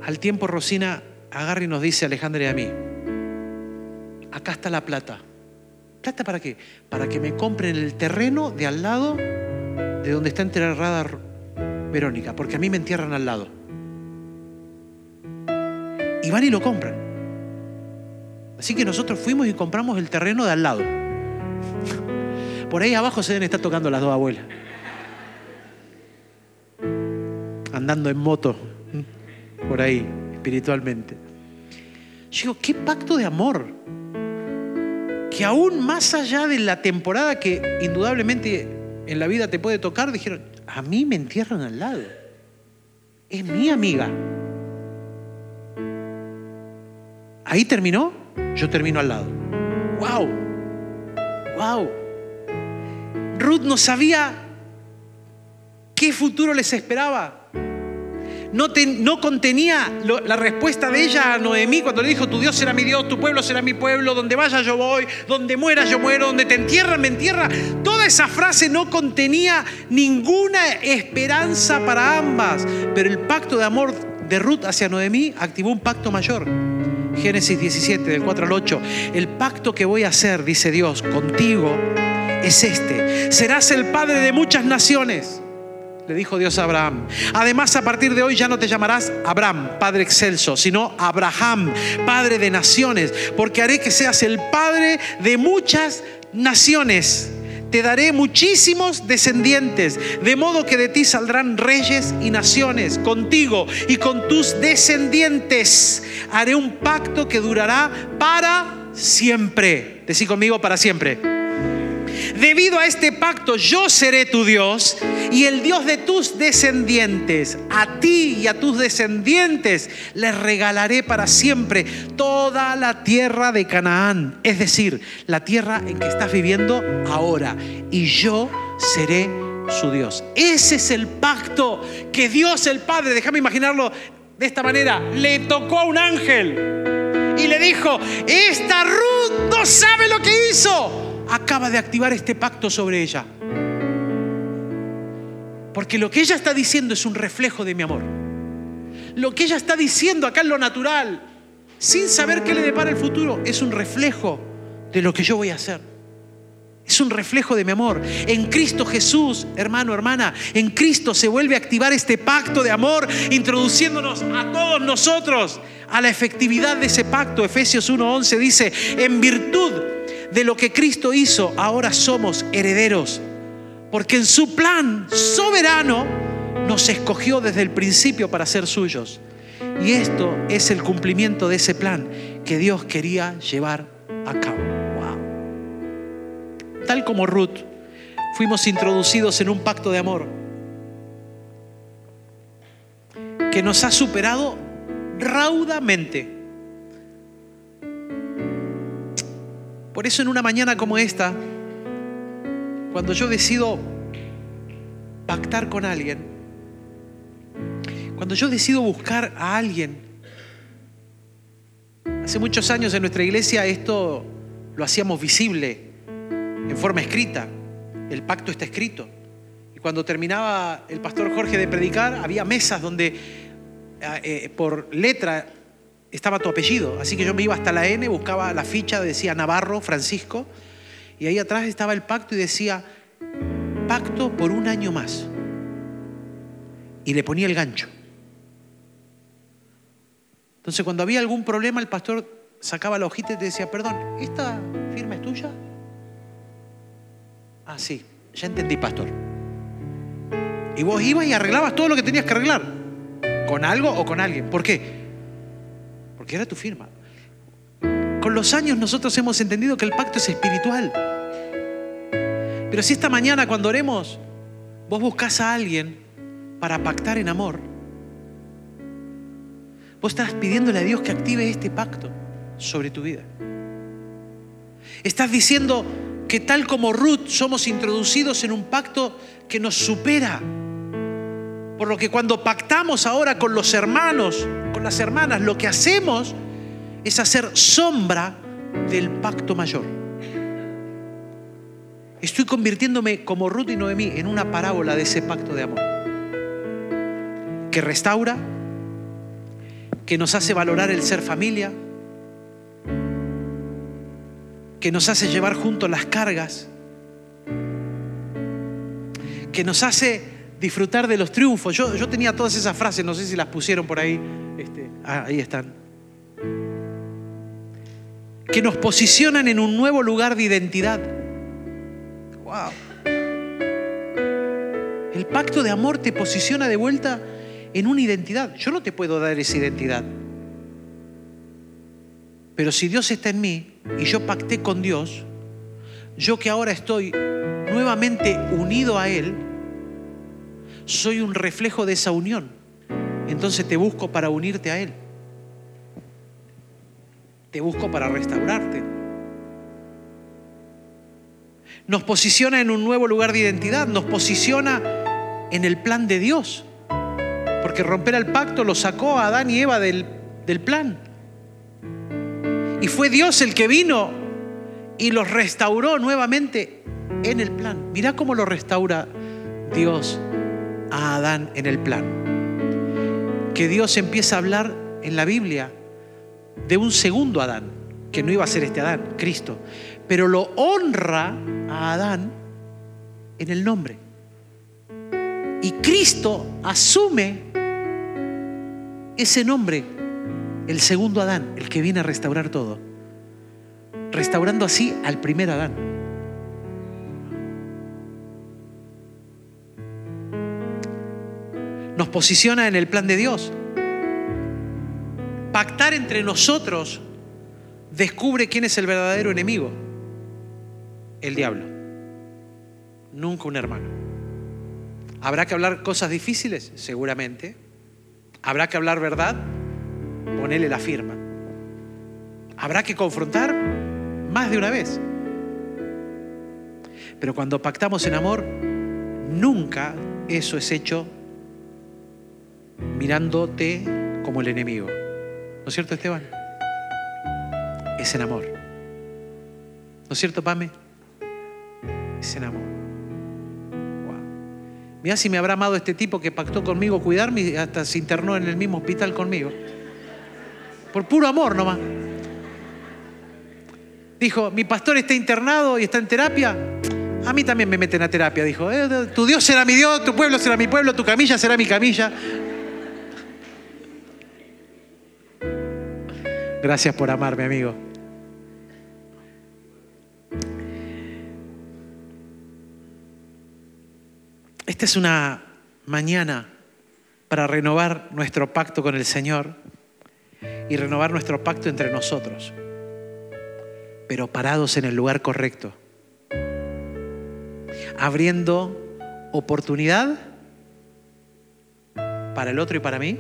al tiempo Rosina agarra y nos dice Alejandra y a mí, acá está la plata. ¿Plata para qué? Para que me compren el terreno de al lado de donde está enterrada Verónica, porque a mí me entierran al lado. Y van y lo compran. Así que nosotros fuimos y compramos el terreno de al lado. Por ahí abajo se deben estar tocando las dos abuelas. Andando en moto, por ahí espiritualmente. Yo digo, qué pacto de amor. Que aún más allá de la temporada que indudablemente en la vida te puede tocar, dijeron, a mí me entierran al lado. Es mi amiga. Ahí terminó, yo termino al lado. ¡Wow! ¡Wow! Ruth no sabía qué futuro les esperaba no, contenía la respuesta de ella a Noemí cuando le dijo, tu Dios será mi Dios, tu pueblo será mi pueblo, donde vaya yo voy, donde muera yo muero, donde te entierran me entierra. Toda esa frase no contenía ninguna esperanza para ambas, pero el pacto de amor de Ruth hacia Noemí activó un pacto mayor. Génesis 17, del 4 al 8. El pacto que voy a hacer, dice Dios, contigo es este. Serás el padre de muchas naciones le dijo Dios a Abraham. Además, a partir de hoy ya no te llamarás Abraham, Padre excelso, sino Abraham, Padre de naciones, porque haré que seas el Padre de muchas naciones. Te daré muchísimos descendientes, de modo que de ti saldrán reyes y naciones, contigo y con tus descendientes. Haré un pacto que durará para siempre. Decí conmigo para siempre Debido a este pacto yo seré tu Dios y el Dios de tus descendientes. A ti y a tus descendientes les regalaré para siempre toda la tierra de Canaán, es decir, la tierra en que estás viviendo ahora. Y yo seré su Dios. Ese es el pacto que Dios el Padre, déjame imaginarlo de esta manera, le tocó a un ángel y le dijo, esta Ruth no sabe lo que hizo acaba de activar este pacto sobre ella. Porque lo que ella está diciendo es un reflejo de mi amor. Lo que ella está diciendo acá en lo natural sin saber qué le depara el futuro, es un reflejo de lo que yo voy a hacer. Es un reflejo de mi amor. En Cristo Jesús, hermano, hermana, en Cristo se vuelve a activar este pacto de amor, introduciéndonos a todos nosotros a la efectividad de ese pacto. Efesios 1:11 dice, en virtud de lo que Cristo hizo, ahora somos herederos, porque en su plan soberano nos escogió desde el principio para ser suyos. Y esto es el cumplimiento de ese plan que Dios quería llevar a cabo tal como Ruth, fuimos introducidos en un pacto de amor que nos ha superado raudamente. Por eso en una mañana como esta, cuando yo decido pactar con alguien, cuando yo decido buscar a alguien, hace muchos años en nuestra iglesia esto lo hacíamos visible en forma escrita. El pacto está escrito. Y cuando terminaba el pastor Jorge de predicar, había mesas donde eh, eh, por letra estaba tu apellido. Así que yo me iba hasta la N, buscaba la ficha, decía Navarro, Francisco, y ahí atrás estaba el pacto y decía, pacto por un año más. Y le ponía el gancho. Entonces cuando había algún problema, el pastor sacaba la hojita y te decía, perdón, ¿esta firma es tuya? Ah, sí, ya entendí, pastor. Y vos ibas y arreglabas todo lo que tenías que arreglar. Con algo o con alguien. ¿Por qué? Porque era tu firma. Con los años nosotros hemos entendido que el pacto es espiritual. Pero si esta mañana cuando oremos, vos buscas a alguien para pactar en amor, vos estás pidiéndole a Dios que active este pacto sobre tu vida. Estás diciendo, que tal como Ruth somos introducidos en un pacto que nos supera. Por lo que cuando pactamos ahora con los hermanos, con las hermanas, lo que hacemos es hacer sombra del pacto mayor. Estoy convirtiéndome como Ruth y Noemí en una parábola de ese pacto de amor. Que restaura, que nos hace valorar el ser familia, que nos hace llevar juntos las cargas, que nos hace disfrutar de los triunfos. Yo, yo tenía todas esas frases, no sé si las pusieron por ahí. Este, ah, ahí están. Que nos posicionan en un nuevo lugar de identidad. ¡Wow! El pacto de amor te posiciona de vuelta en una identidad. Yo no te puedo dar esa identidad. Pero si Dios está en mí y yo pacté con Dios, yo que ahora estoy nuevamente unido a Él, soy un reflejo de esa unión. Entonces te busco para unirte a Él. Te busco para restaurarte. Nos posiciona en un nuevo lugar de identidad, nos posiciona en el plan de Dios. Porque romper el pacto lo sacó a Adán y Eva del, del plan. Y fue Dios el que vino y los restauró nuevamente en el plan. Mirá cómo lo restaura Dios a Adán en el plan. Que Dios empieza a hablar en la Biblia de un segundo Adán, que no iba a ser este Adán, Cristo, pero lo honra a Adán en el nombre. Y Cristo asume ese nombre el segundo Adán, el que viene a restaurar todo, restaurando así al primer Adán. Posiciona en el plan de Dios. Pactar entre nosotros descubre quién es el verdadero enemigo. El diablo. Nunca un hermano. ¿Habrá que hablar cosas difíciles? Seguramente. ¿Habrá que hablar verdad? ponele la firma. Habrá que confrontar más de una vez. Pero cuando pactamos en amor, nunca eso es hecho mirándote como el enemigo. ¿No es cierto, Esteban? Es en amor. ¿No es cierto, Pame? Es en amor. Mira si me habrá amado este tipo que pactó conmigo cuidarme y hasta se internó en el mismo hospital conmigo. por puro amor nomás. Dijo, mi pastor está internado y está en terapia. A mí también me meten a terapia, dijo. "Eh, tu Dios será mi Dios, tu pueblo será mi pueblo, tu camilla será mi camilla. Gracias por amarme, amigo. Esta es una mañana para renovar nuestro pacto con el Señor y renovar nuestro pacto entre nosotros, pero parados en el lugar correcto, abriendo oportunidad para el otro y para mí,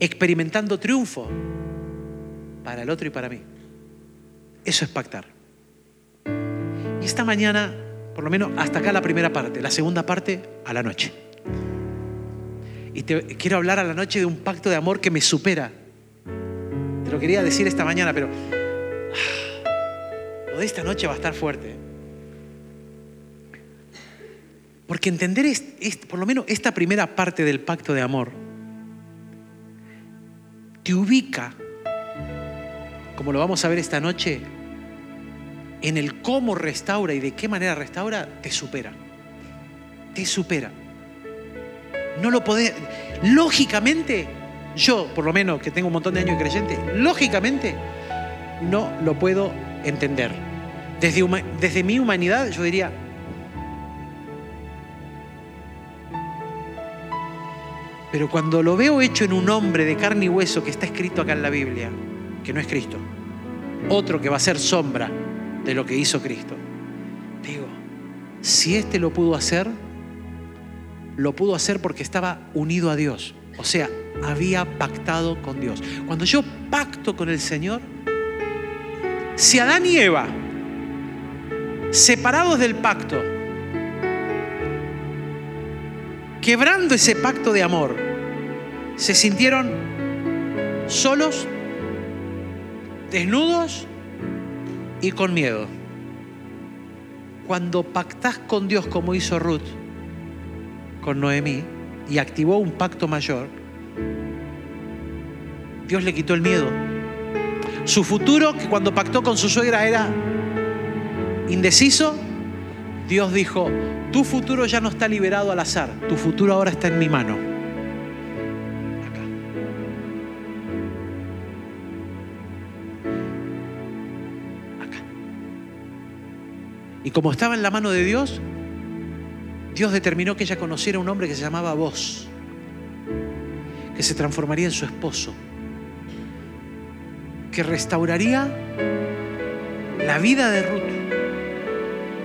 experimentando triunfo para el otro y para mí. Eso es pactar. Y esta mañana, por lo menos hasta acá la primera parte, la segunda parte a la noche. Y te quiero hablar a la noche de un pacto de amor que me supera. Te lo quería decir esta mañana, pero ah, lo de esta noche va a estar fuerte. Porque entender es- por lo menos esta primera parte del pacto de amor te ubica, como lo vamos a ver esta noche, en el cómo restaura y de qué manera restaura, te supera. Te supera. No lo podés. Lógicamente, yo, por lo menos que tengo un montón de años de creyente, lógicamente no lo puedo entender. Desde, desde mi humanidad, yo diría. Pero cuando lo veo hecho en un hombre de carne y hueso que está escrito acá en la Biblia, que no es Cristo, otro que va a ser sombra de lo que hizo Cristo, digo, si este lo pudo hacer, lo pudo hacer porque estaba unido a Dios. O sea, había pactado con Dios. Cuando yo pacto con el Señor, si Adán y Eva, separados del pacto, quebrando ese pacto de amor, se sintieron solos, desnudos y con miedo. Cuando pactás con Dios como hizo Ruth, con Noemí y activó un pacto mayor, Dios le quitó el miedo. Su futuro, que cuando pactó con su suegra era indeciso, Dios dijo, tu futuro ya no está liberado al azar, tu futuro ahora está en mi mano. Acá. Acá. Y como estaba en la mano de Dios, Dios determinó que ella conociera a un hombre que se llamaba Vos, que se transformaría en su esposo, que restauraría la vida de Ruth.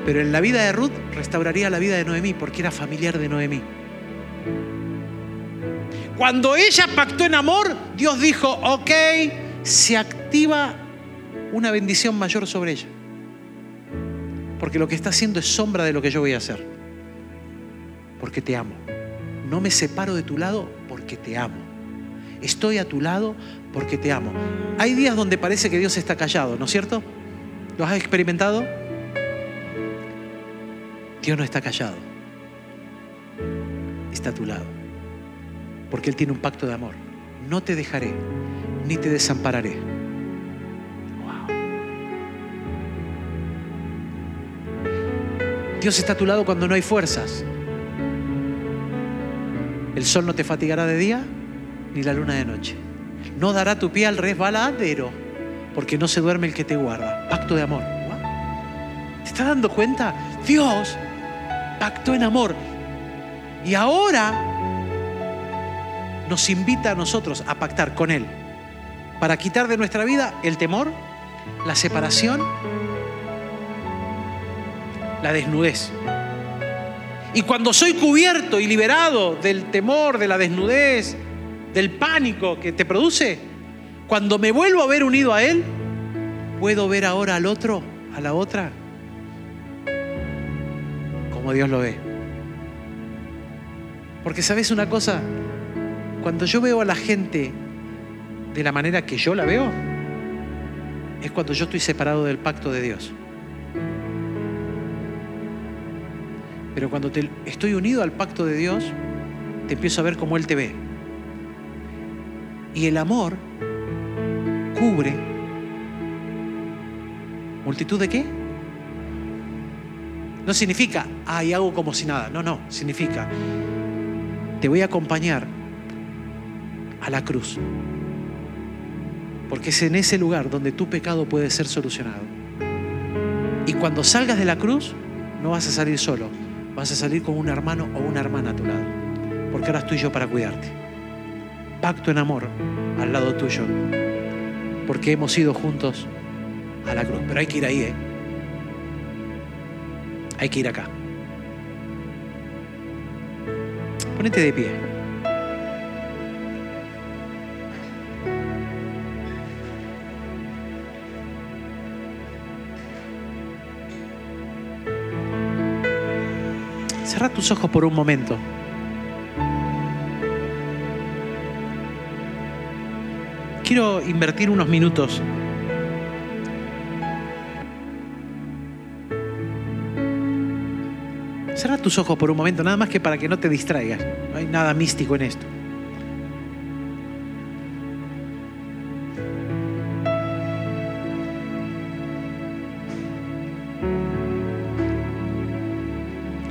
Pero en la vida de Ruth restauraría la vida de Noemí, porque era familiar de Noemí. Cuando ella pactó en amor, Dios dijo, ok, se activa una bendición mayor sobre ella. Porque lo que está haciendo es sombra de lo que yo voy a hacer porque te amo. No me separo de tu lado porque te amo. Estoy a tu lado porque te amo. Hay días donde parece que Dios está callado, ¿no es cierto? ¿Los has experimentado? Dios no está callado. Está a tu lado. Porque Él tiene un pacto de amor. No te dejaré, ni te desampararé. Dios está a tu lado cuando no hay fuerzas. El sol no te fatigará de día, ni la luna de noche. No dará tu pie al resbaladero, porque no se duerme el que te guarda. Pacto de amor. ¿Te estás dando cuenta? Dios pactó en amor. Y ahora nos invita a nosotros a pactar con Él para quitar de nuestra vida el temor, la separación, la desnudez. Y cuando soy cubierto y liberado del temor, de la desnudez, del pánico que te produce, cuando me vuelvo a ver unido a Él, puedo ver ahora al otro, a la otra, como Dios lo ve. Porque sabes una cosa, cuando yo veo a la gente de la manera que yo la veo, es cuando yo estoy separado del pacto de Dios. Pero cuando te- estoy unido al pacto de Dios, te empiezo a ver como Él te ve. Y el amor cubre multitud de qué? No significa, ay, hago como si nada. No, no, significa, te voy a acompañar a la cruz. Porque es en ese lugar donde tu pecado puede ser solucionado. Y cuando salgas de la cruz, no vas a salir solo, vas a salir con un hermano o una hermana a tu lado. Porque ahora estoy yo para cuidarte. Pacto en amor al lado tuyo. Porque hemos ido juntos a la cruz. Pero hay que ir ahí, ¿eh? Hay que ir acá. Ponete de pie. Cerra tus ojos por un momento. Quiero invertir unos minutos tus ojos por un momento, nada más que para que no te distraigas. No hay nada místico en esto.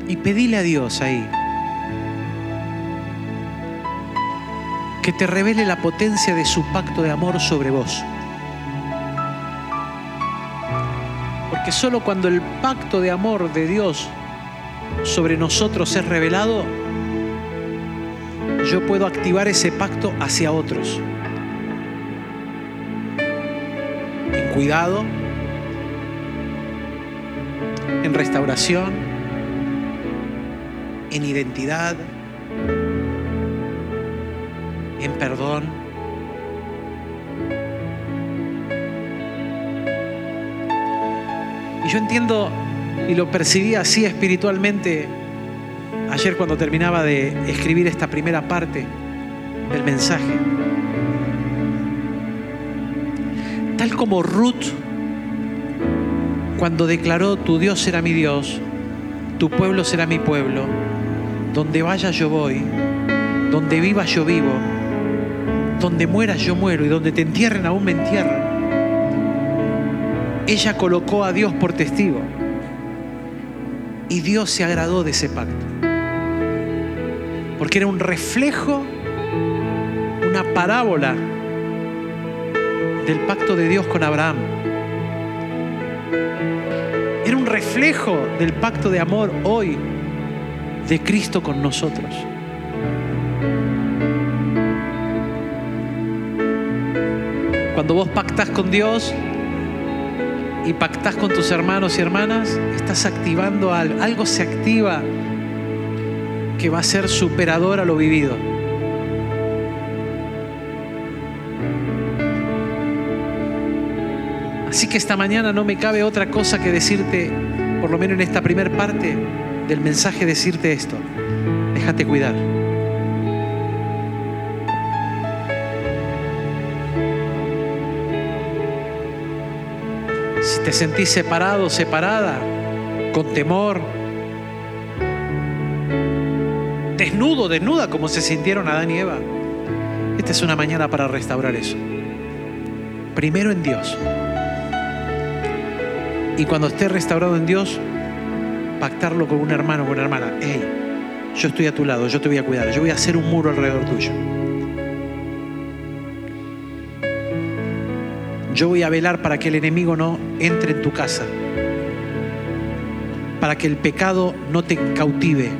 Y pedile a Dios ahí que te revele la potencia de su pacto de amor sobre vos. Porque solo cuando el pacto de amor de Dios sobre nosotros es revelado, yo puedo activar ese pacto hacia otros. En cuidado, en restauración, en identidad, en perdón. Y yo entiendo y lo percibí así espiritualmente ayer cuando terminaba de escribir esta primera parte del mensaje. Tal como Ruth, cuando declaró, tu Dios será mi Dios, tu pueblo será mi pueblo, donde vaya yo voy, donde viva yo vivo, donde mueras yo muero y donde te entierren aún me entierran. Ella colocó a Dios por testigo. Y Dios se agradó de ese pacto. Porque era un reflejo, una parábola del pacto de Dios con Abraham. Era un reflejo del pacto de amor hoy de Cristo con nosotros. Cuando vos pactás con Dios, y pactás con tus hermanos y hermanas, estás activando algo. Algo se activa que va a ser superador a lo vivido. Así que esta mañana no me cabe otra cosa que decirte, por lo menos en esta primera parte del mensaje, decirte esto. Déjate cuidar. Te sentís separado, separada, con temor, desnudo, desnuda, como se sintieron Adán y Eva, esta es una mañana para restaurar eso. Primero en Dios. Y cuando esté restaurado en Dios, pactarlo con un hermano o una hermana. Hey, yo estoy a tu lado, yo te voy a cuidar, yo voy a hacer un muro alrededor tuyo. Yo voy a velar para que el enemigo no entre en tu casa, para que el pecado no te cautive.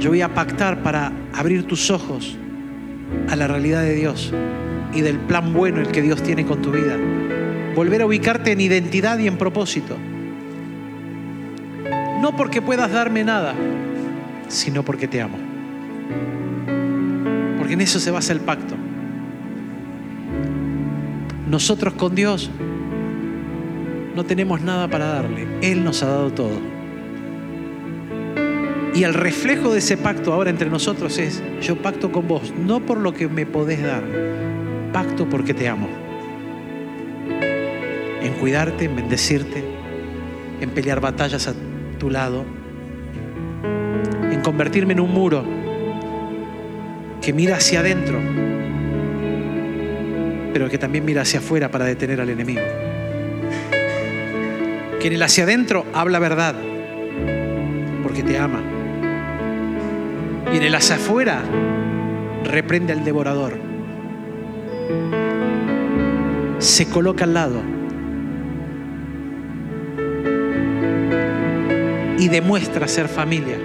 Yo voy a pactar para abrir tus ojos a la realidad de Dios y del plan bueno el que Dios tiene con tu vida. Volver a ubicarte en identidad y en propósito. No porque puedas darme nada, sino porque te amo. Porque en eso se basa el pacto. Nosotros con Dios no tenemos nada para darle. Él nos ha dado todo. Y el reflejo de ese pacto ahora entre nosotros es, yo pacto con vos, no por lo que me podés dar, pacto porque te amo. En cuidarte, en bendecirte, en pelear batallas a tu lado, en convertirme en un muro que mira hacia adentro pero que también mira hacia afuera para detener al enemigo. Que en el hacia adentro habla verdad, porque te ama. Y en el hacia afuera reprende al devorador. Se coloca al lado y demuestra ser familia